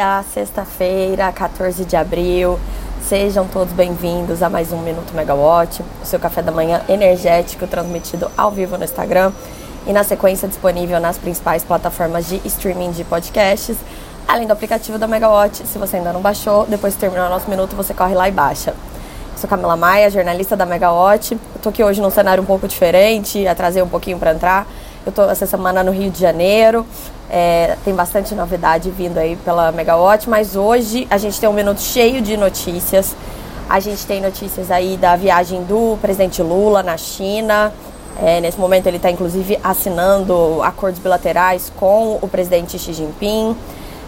dia, sexta-feira, 14 de abril. Sejam todos bem-vindos a mais um Minuto Megawatt, o seu café da manhã energético transmitido ao vivo no Instagram e na sequência disponível nas principais plataformas de streaming de podcasts, além do aplicativo da Megawatt. Se você ainda não baixou, depois de terminar o nosso minuto, você corre lá e baixa. Sou Camila Maia, jornalista da Megawatt. Eu tô aqui hoje num cenário um pouco diferente, atrasei um pouquinho para entrar. Eu tô essa semana no Rio de Janeiro, é, tem bastante novidade vindo aí pela Megawatt, mas hoje a gente tem um minuto cheio de notícias. A gente tem notícias aí da viagem do presidente Lula na China. É, nesse momento ele está inclusive assinando acordos bilaterais com o presidente Xi Jinping.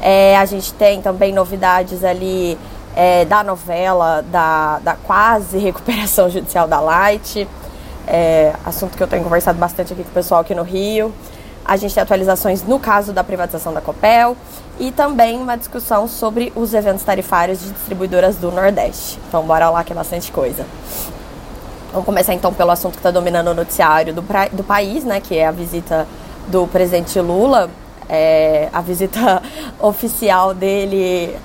É, a gente tem também novidades ali é, da novela da, da quase recuperação judicial da Light. É, assunto que eu tenho conversado bastante aqui com o pessoal aqui no Rio. A gente tem atualizações no caso da privatização da Copel e também uma discussão sobre os eventos tarifários de distribuidoras do Nordeste. Então, bora lá que é bastante coisa. Vamos começar então pelo assunto que está dominando o noticiário do, do país, né, que é a visita do presidente Lula, é, a visita oficial dele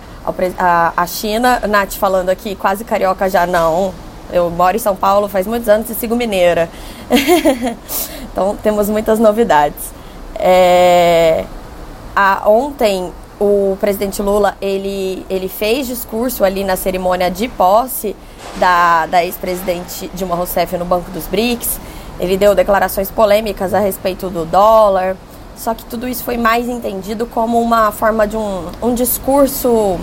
à China. Nath falando aqui, quase carioca já não. Eu moro em São Paulo faz muitos anos e sigo mineira. então temos muitas novidades. É, a, ontem o presidente Lula ele, ele fez discurso ali na cerimônia de posse da, da ex-presidente Dilma Rousseff no Banco dos BRICS. Ele deu declarações polêmicas a respeito do dólar. Só que tudo isso foi mais entendido como uma forma de um, um discurso,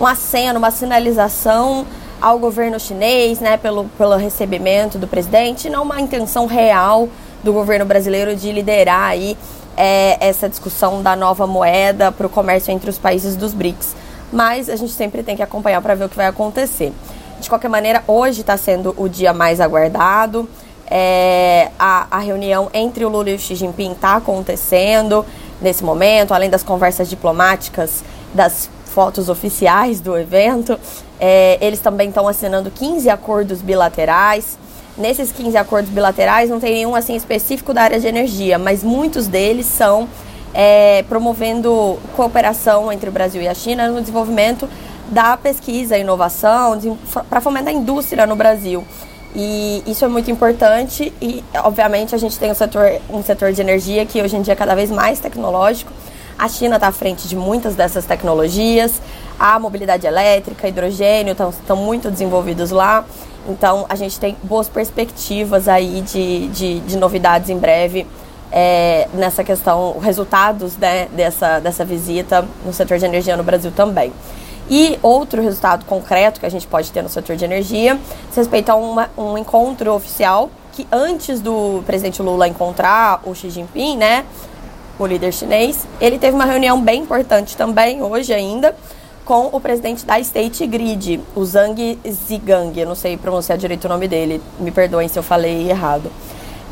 um aceno, uma sinalização ao governo chinês, né, pelo, pelo recebimento do presidente, não uma intenção real do governo brasileiro de liderar aí é, essa discussão da nova moeda para o comércio entre os países dos BRICS. Mas a gente sempre tem que acompanhar para ver o que vai acontecer. De qualquer maneira, hoje está sendo o dia mais aguardado. É, a, a reunião entre o Lula e o Xi Jinping está acontecendo nesse momento, além das conversas diplomáticas, das fotos oficiais do evento. É, eles também estão assinando 15 acordos bilaterais. Nesses 15 acordos bilaterais não tem nenhum assim específico da área de energia, mas muitos deles são é, promovendo cooperação entre o Brasil e a China no desenvolvimento da pesquisa inovação para fomentar a indústria no Brasil. E isso é muito importante e, obviamente, a gente tem um setor, um setor de energia que hoje em dia é cada vez mais tecnológico. A China está à frente de muitas dessas tecnologias. A mobilidade elétrica, hidrogênio estão muito desenvolvidos lá. Então, a gente tem boas perspectivas aí de, de, de novidades em breve é, nessa questão, resultados né, dessa, dessa visita no setor de energia no Brasil também. E outro resultado concreto que a gente pode ter no setor de energia se respeita a uma, um encontro oficial que antes do presidente Lula encontrar o Xi Jinping, né, o líder chinês, ele teve uma reunião bem importante também, hoje ainda, com o presidente da State Grid, o Zhang Zigang. Eu não sei pronunciar direito o nome dele, me perdoem se eu falei errado.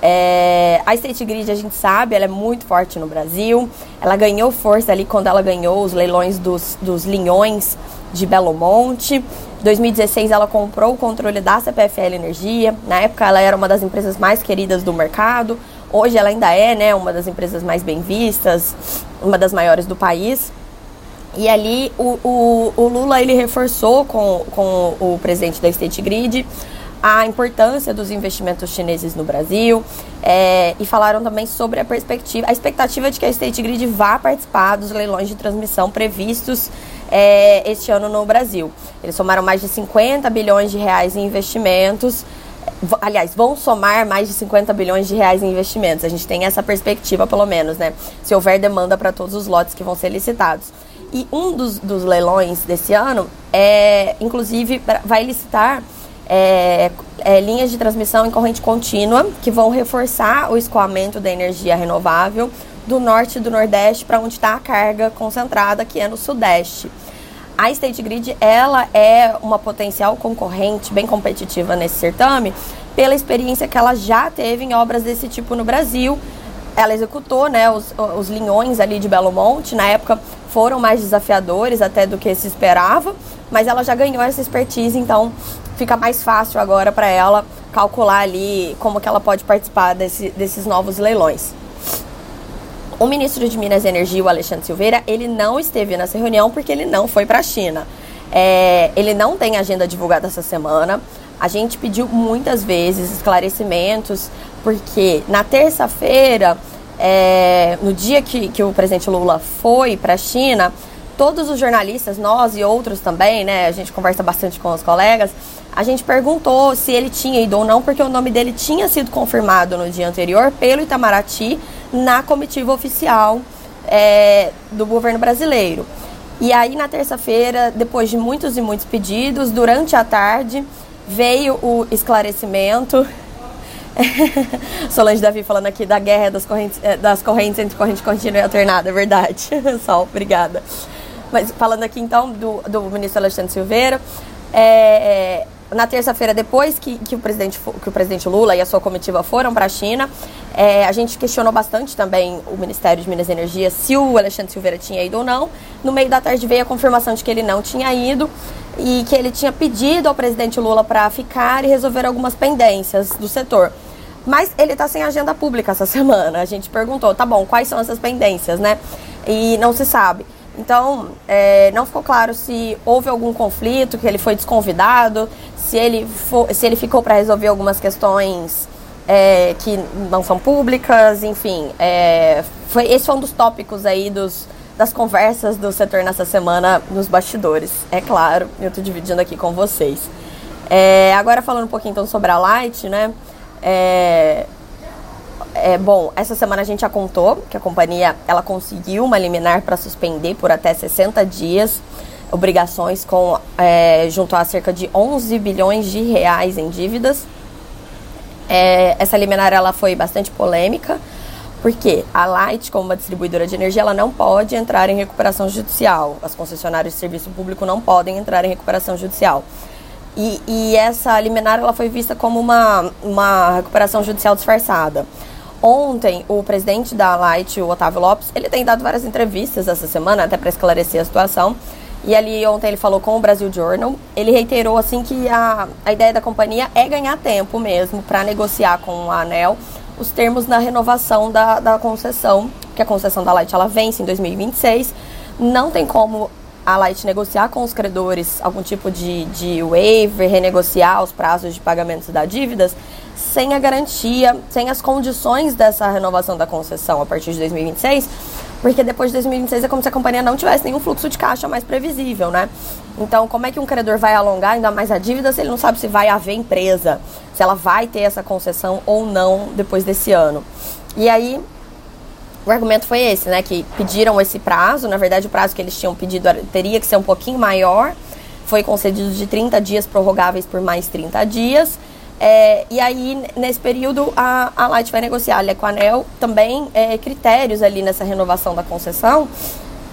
É, a State Grid, a gente sabe, ela é muito forte no Brasil. Ela ganhou força ali quando ela ganhou os leilões dos, dos linhões de Belo Monte. Em 2016, ela comprou o controle da CPFL Energia. Na época, ela era uma das empresas mais queridas do mercado. Hoje, ela ainda é né, uma das empresas mais bem vistas, uma das maiores do país. E ali o, o, o, Lula ele reforçou com, com o presidente da State Grid a importância dos investimentos chineses no Brasil é, e falaram também sobre a perspectiva, a expectativa de que a State Grid vá participar dos leilões de transmissão previstos é, este ano no Brasil. Eles somaram mais de 50 bilhões de reais em investimentos. Aliás, vão somar mais de 50 bilhões de reais em investimentos. A gente tem essa perspectiva, pelo menos, né? Se houver demanda para todos os lotes que vão ser licitados. E um dos, dos leilões desse ano, é, inclusive, vai licitar é, é, linhas de transmissão em corrente contínua que vão reforçar o escoamento da energia renovável do norte e do nordeste para onde está a carga concentrada, que é no sudeste. A State Grid ela é uma potencial concorrente bem competitiva nesse certame pela experiência que ela já teve em obras desse tipo no Brasil. Ela executou né, os, os linhões ali de Belo Monte, na época foram mais desafiadores até do que se esperava, mas ela já ganhou essa expertise, então fica mais fácil agora para ela calcular ali como que ela pode participar desse, desses novos leilões. O ministro de Minas e Energia, o Alexandre Silveira, ele não esteve nessa reunião porque ele não foi para a China. É, ele não tem agenda divulgada essa semana. A gente pediu muitas vezes esclarecimentos, porque na terça-feira, é, no dia que, que o presidente Lula foi para a China, todos os jornalistas, nós e outros também, né? A gente conversa bastante com os colegas. A gente perguntou se ele tinha ido ou não, porque o nome dele tinha sido confirmado no dia anterior pelo Itamaraty na comitiva oficial é, do governo brasileiro. E aí, na terça-feira, depois de muitos e muitos pedidos, durante a tarde, veio o esclarecimento. Solange Davi falando aqui da guerra das correntes, é, das correntes entre corrente contínua e alternada, é verdade. Sol, obrigada. Mas falando aqui então do, do ministro Alexandre Silveira, é, na terça-feira, depois que, que, o presidente, que o presidente Lula e a sua comitiva foram para a China, é, a gente questionou bastante também o Ministério de Minas e Energia se o Alexandre Silveira tinha ido ou não. No meio da tarde veio a confirmação de que ele não tinha ido e que ele tinha pedido ao presidente Lula para ficar e resolver algumas pendências do setor. Mas ele está sem agenda pública essa semana. A gente perguntou, tá bom, quais são essas pendências, né? E não se sabe. Então, é, não ficou claro se houve algum conflito, que ele foi desconvidado, se ele, for, se ele ficou para resolver algumas questões é, que não são públicas, enfim. É, foi, esse foi um dos tópicos aí dos, das conversas do setor nessa semana nos bastidores. É claro, eu estou dividindo aqui com vocês. É, agora falando um pouquinho então sobre a Light, né? É, é, bom, essa semana a gente já contou que a companhia ela conseguiu uma liminar para suspender por até 60 dias obrigações com é, junto a cerca de 11 bilhões de reais em dívidas. É, essa liminar ela foi bastante polêmica, porque a Light, como uma distribuidora de energia, ela não pode entrar em recuperação judicial. As concessionárias de serviço público não podem entrar em recuperação judicial. E, e essa liminar ela foi vista como uma, uma recuperação judicial disfarçada. Ontem, o presidente da Light, o Otávio Lopes, ele tem dado várias entrevistas essa semana, até para esclarecer a situação. E ali ontem ele falou com o Brasil Journal. Ele reiterou assim que a, a ideia da companhia é ganhar tempo mesmo para negociar com a ANEL os termos na renovação da, da concessão, que a concessão da Light ela vence em 2026. Não tem como a Light negociar com os credores algum tipo de, de waiver, renegociar os prazos de pagamentos da dívidas, sem a garantia, sem as condições dessa renovação da concessão a partir de 2026, porque depois de 2026 é como se a companhia não tivesse nenhum fluxo de caixa mais previsível, né? Então, como é que um credor vai alongar ainda mais a dívida se ele não sabe se vai haver empresa, se ela vai ter essa concessão ou não depois desse ano? E aí, o argumento foi esse, né? Que pediram esse prazo, na verdade o prazo que eles tinham pedido teria que ser um pouquinho maior, foi concedido de 30 dias prorrogáveis por mais 30 dias. É, e aí, nesse período, a, a Light vai negociar ali com a ANEL também é, critérios ali nessa renovação da concessão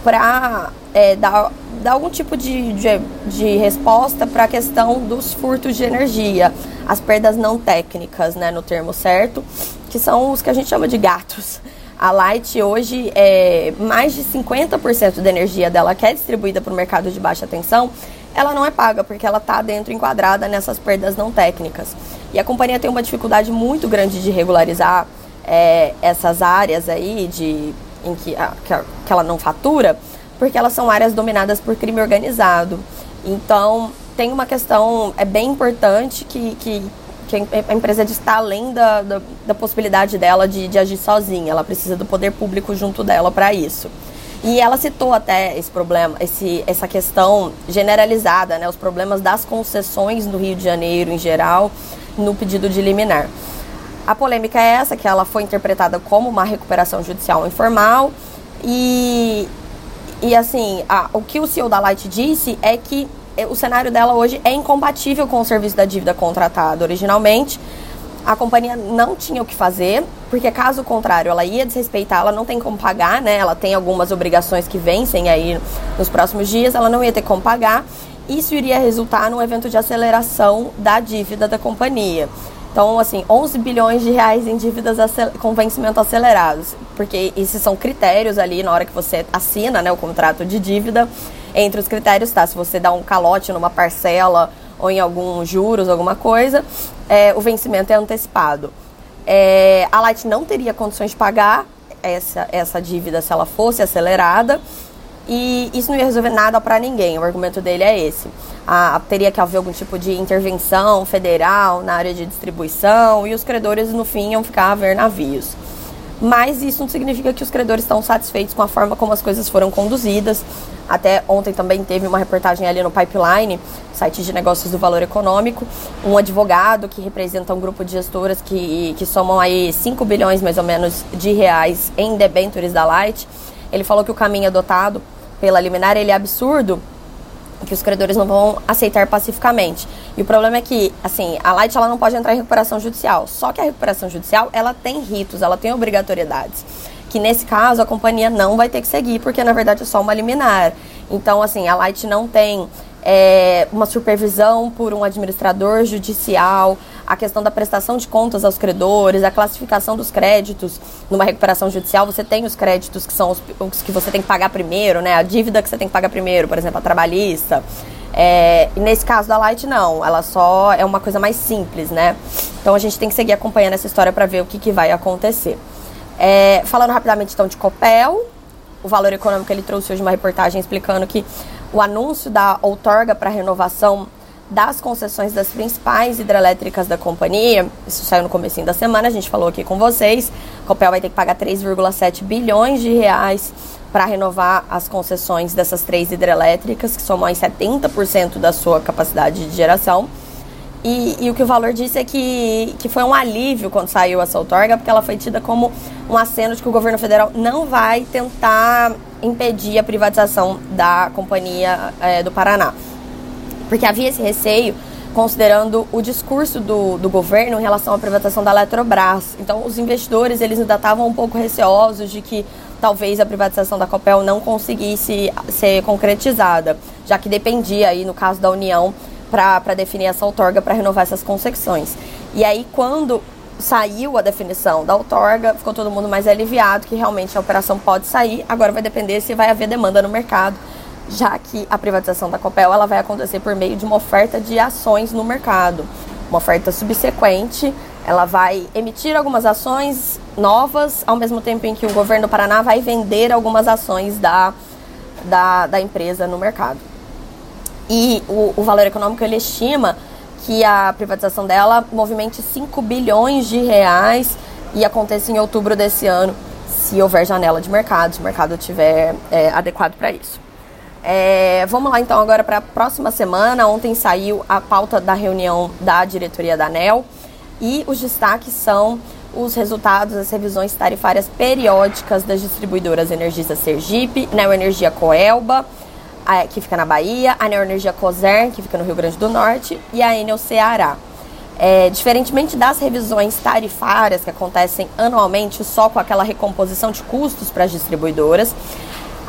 para é, dar, dar algum tipo de, de, de resposta para a questão dos furtos de energia, as perdas não técnicas, né, no termo certo, que são os que a gente chama de gatos. A Light hoje, é, mais de 50% da energia dela que é distribuída para o mercado de baixa tensão, ela não é paga, porque ela está dentro, enquadrada nessas perdas não técnicas. E a companhia tem uma dificuldade muito grande de regularizar é, essas áreas aí de, em que, a, que ela não fatura, porque elas são áreas dominadas por crime organizado. Então, tem uma questão é bem importante que, que, que a empresa está além da, da, da possibilidade dela de, de agir sozinha. Ela precisa do poder público junto dela para isso. E ela citou até esse problema, esse, essa questão generalizada, né, os problemas das concessões no Rio de Janeiro em geral, no pedido de liminar. A polêmica é essa, que ela foi interpretada como uma recuperação judicial informal e, e assim, a, o que o CEO da Light disse é que é, o cenário dela hoje é incompatível com o serviço da dívida contratado originalmente. A companhia não tinha o que fazer, porque caso contrário, ela ia desrespeitar, ela não tem como pagar, né? Ela tem algumas obrigações que vencem aí nos próximos dias, ela não ia ter como pagar. Isso iria resultar num evento de aceleração da dívida da companhia. Então, assim, 11 bilhões de reais em dívidas com vencimento acelerados, porque esses são critérios ali na hora que você assina né, o contrato de dívida. Entre os critérios está se você dá um calote numa parcela ou em alguns juros, alguma coisa, é, o vencimento é antecipado. É, a Light não teria condições de pagar essa, essa dívida se ela fosse acelerada e isso não ia resolver nada para ninguém. O argumento dele é esse. Ah, teria que haver algum tipo de intervenção federal na área de distribuição e os credores, no fim, iam ficar a ver navios. Mas isso não significa que os credores estão satisfeitos com a forma como as coisas foram conduzidas. Até ontem também teve uma reportagem ali no Pipeline, site de negócios do Valor Econômico, um advogado que representa um grupo de gestoras que, que somam aí 5 bilhões mais ou menos de reais em debentures da Light. Ele falou que o caminho adotado pela liminar ele é absurdo que os credores não vão aceitar pacificamente. E o problema é que, assim, a Light ela não pode entrar em recuperação judicial. Só que a recuperação judicial, ela tem ritos, ela tem obrigatoriedades. Que nesse caso a companhia não vai ter que seguir, porque na verdade é só uma liminar. Então, assim, a Light não tem é, uma supervisão por um administrador judicial, a questão da prestação de contas aos credores, a classificação dos créditos numa recuperação judicial, você tem os créditos que são os, os que você tem que pagar primeiro, né? A dívida que você tem que pagar primeiro, por exemplo, a trabalhista. É, nesse caso da Light, não. Ela só é uma coisa mais simples, né? Então a gente tem que seguir acompanhando essa história para ver o que, que vai acontecer. É, falando rapidamente então de Copel, o valor econômico ele trouxe hoje uma reportagem explicando que o anúncio da outorga para renovação das concessões das principais hidrelétricas da companhia, isso saiu no começo da semana, a gente falou aqui com vocês, a Copel vai ter que pagar 3,7 bilhões de reais para renovar as concessões dessas três hidrelétricas, que somam 70% da sua capacidade de geração. E, e, o que o valor disse é que, que foi um alívio quando saiu essa outorga, porque ela foi tida como um aceno de que o governo federal não vai tentar impedir a privatização da Companhia é, do Paraná. Porque havia esse receio, considerando o discurso do, do governo em relação à privatização da Eletrobras. Então, os investidores eles ainda estavam um pouco receosos de que talvez a privatização da Copel não conseguisse ser concretizada, já que dependia aí, no caso da União, para definir essa outorga para renovar essas concessões. E aí, quando saiu a definição da outorga, ficou todo mundo mais aliviado que realmente a operação pode sair. Agora vai depender se vai haver demanda no mercado, já que a privatização da Copel ela vai acontecer por meio de uma oferta de ações no mercado. Uma oferta subsequente, ela vai emitir algumas ações novas, ao mesmo tempo em que o governo do Paraná vai vender algumas ações da, da, da empresa no mercado. E o, o valor econômico ele estima que a privatização dela movimente 5 bilhões de reais e aconteça em outubro desse ano, se houver janela de mercado, se o mercado estiver é, adequado para isso. É, vamos lá então agora para a próxima semana. Ontem saiu a pauta da reunião da diretoria da ANEL e os destaques são os resultados das revisões tarifárias periódicas das distribuidoras Energisa Sergipe, Neo Energia Coelba, que fica na Bahia, a Neoenergia Coser, que fica no Rio Grande do Norte, e a Enel Ceará. É, diferentemente das revisões tarifárias que acontecem anualmente só com aquela recomposição de custos para as distribuidoras,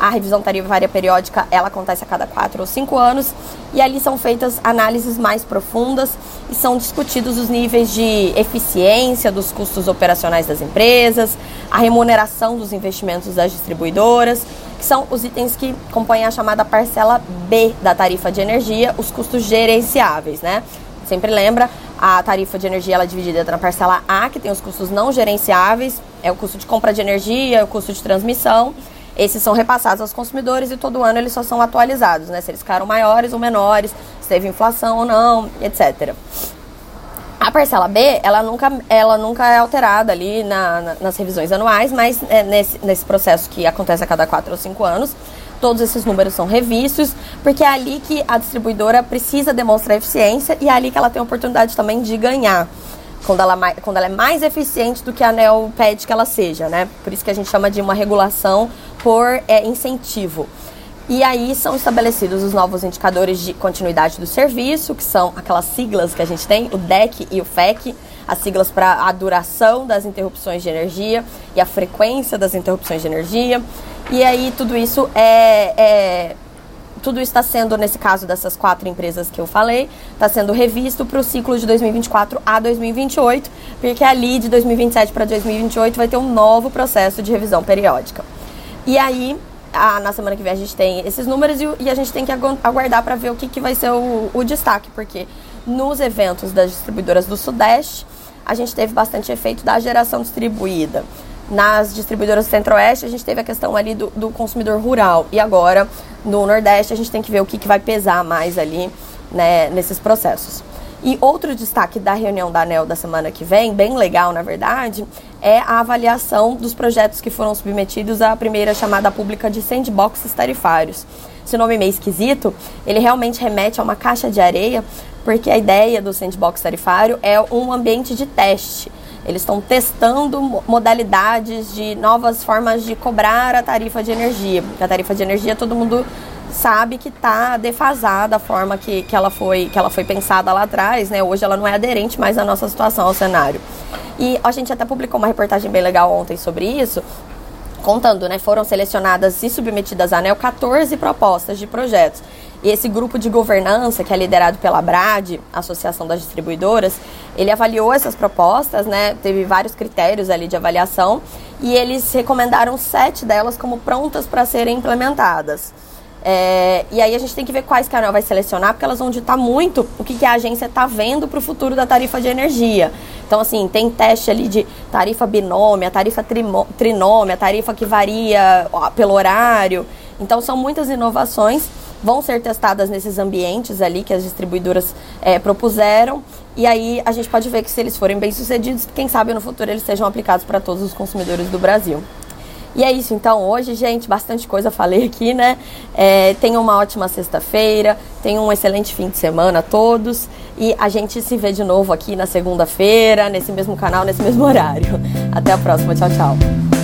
a revisão tarifária periódica ela acontece a cada quatro ou cinco anos e ali são feitas análises mais profundas e são discutidos os níveis de eficiência dos custos operacionais das empresas, a remuneração dos investimentos das distribuidoras, que são os itens que compõem a chamada parcela B da tarifa de energia, os custos gerenciáveis, né? Sempre lembra, a tarifa de energia ela é dividida na parcela A, que tem os custos não gerenciáveis, é o custo de compra de energia, o custo de transmissão. Esses são repassados aos consumidores e todo ano eles só são atualizados, né? Se eles ficaram maiores ou menores, se teve inflação ou não, etc. A parcela B, ela nunca, ela nunca é alterada ali na, na, nas revisões anuais, mas é, nesse, nesse processo que acontece a cada 4 ou 5 anos, todos esses números são revistos, porque é ali que a distribuidora precisa demonstrar eficiência e é ali que ela tem a oportunidade também de ganhar. Quando ela, quando ela é mais eficiente do que a ANEL pede que ela seja, né? Por isso que a gente chama de uma regulação por é, incentivo. E aí são estabelecidos os novos indicadores de continuidade do serviço, que são aquelas siglas que a gente tem, o DEC e o FEC, as siglas para a duração das interrupções de energia e a frequência das interrupções de energia. E aí tudo isso é, é tudo está sendo, nesse caso dessas quatro empresas que eu falei, está sendo revisto para o ciclo de 2024 a 2028, porque ali de 2027 para 2028 vai ter um novo processo de revisão periódica. E aí ah, na semana que vem a gente tem esses números e, e a gente tem que aguardar para ver o que, que vai ser o, o destaque, porque nos eventos das distribuidoras do Sudeste a gente teve bastante efeito da geração distribuída. nas distribuidoras do Centro-Oeste, a gente teve a questão ali do, do, consumidor rural. E agora, no Nordeste, a gente tem que ver o que, que vai pesar mais ali né, nesses processos. E outro destaque da reunião da ANEL da semana que vem, bem legal na verdade, é a avaliação dos projetos que foram submetidos à primeira chamada pública de sandboxes tarifários. Esse nome meio esquisito, ele realmente remete a uma caixa de areia, porque a ideia do sandbox tarifário é um ambiente de teste. Eles estão testando modalidades de novas formas de cobrar a tarifa de energia. A tarifa de energia todo mundo sabe que está defasada a forma que, que, ela foi, que ela foi pensada lá atrás, né? Hoje ela não é aderente mais à nossa situação, ao cenário. E a gente até publicou uma reportagem bem legal ontem sobre isso, contando, né? Foram selecionadas e submetidas à ANEL 14 propostas de projetos. E esse grupo de governança, que é liderado pela BRAD, Associação das Distribuidoras, ele avaliou essas propostas, né? Teve vários critérios ali de avaliação e eles recomendaram sete delas como prontas para serem implementadas. É, e aí a gente tem que ver quais que a ANEL vai selecionar, porque elas vão ditar muito o que, que a agência está vendo para o futuro da tarifa de energia. Então, assim, tem teste ali de tarifa binômia, tarifa trinômia, tarifa que varia pelo horário. Então, são muitas inovações, vão ser testadas nesses ambientes ali que as distribuidoras é, propuseram. E aí a gente pode ver que se eles forem bem sucedidos, quem sabe no futuro eles sejam aplicados para todos os consumidores do Brasil. E é isso, então, hoje, gente, bastante coisa falei aqui, né? É, uma ótima sexta-feira, tenham um excelente fim de semana a todos. E a gente se vê de novo aqui na segunda-feira, nesse mesmo canal, nesse mesmo horário. Até a próxima, tchau, tchau.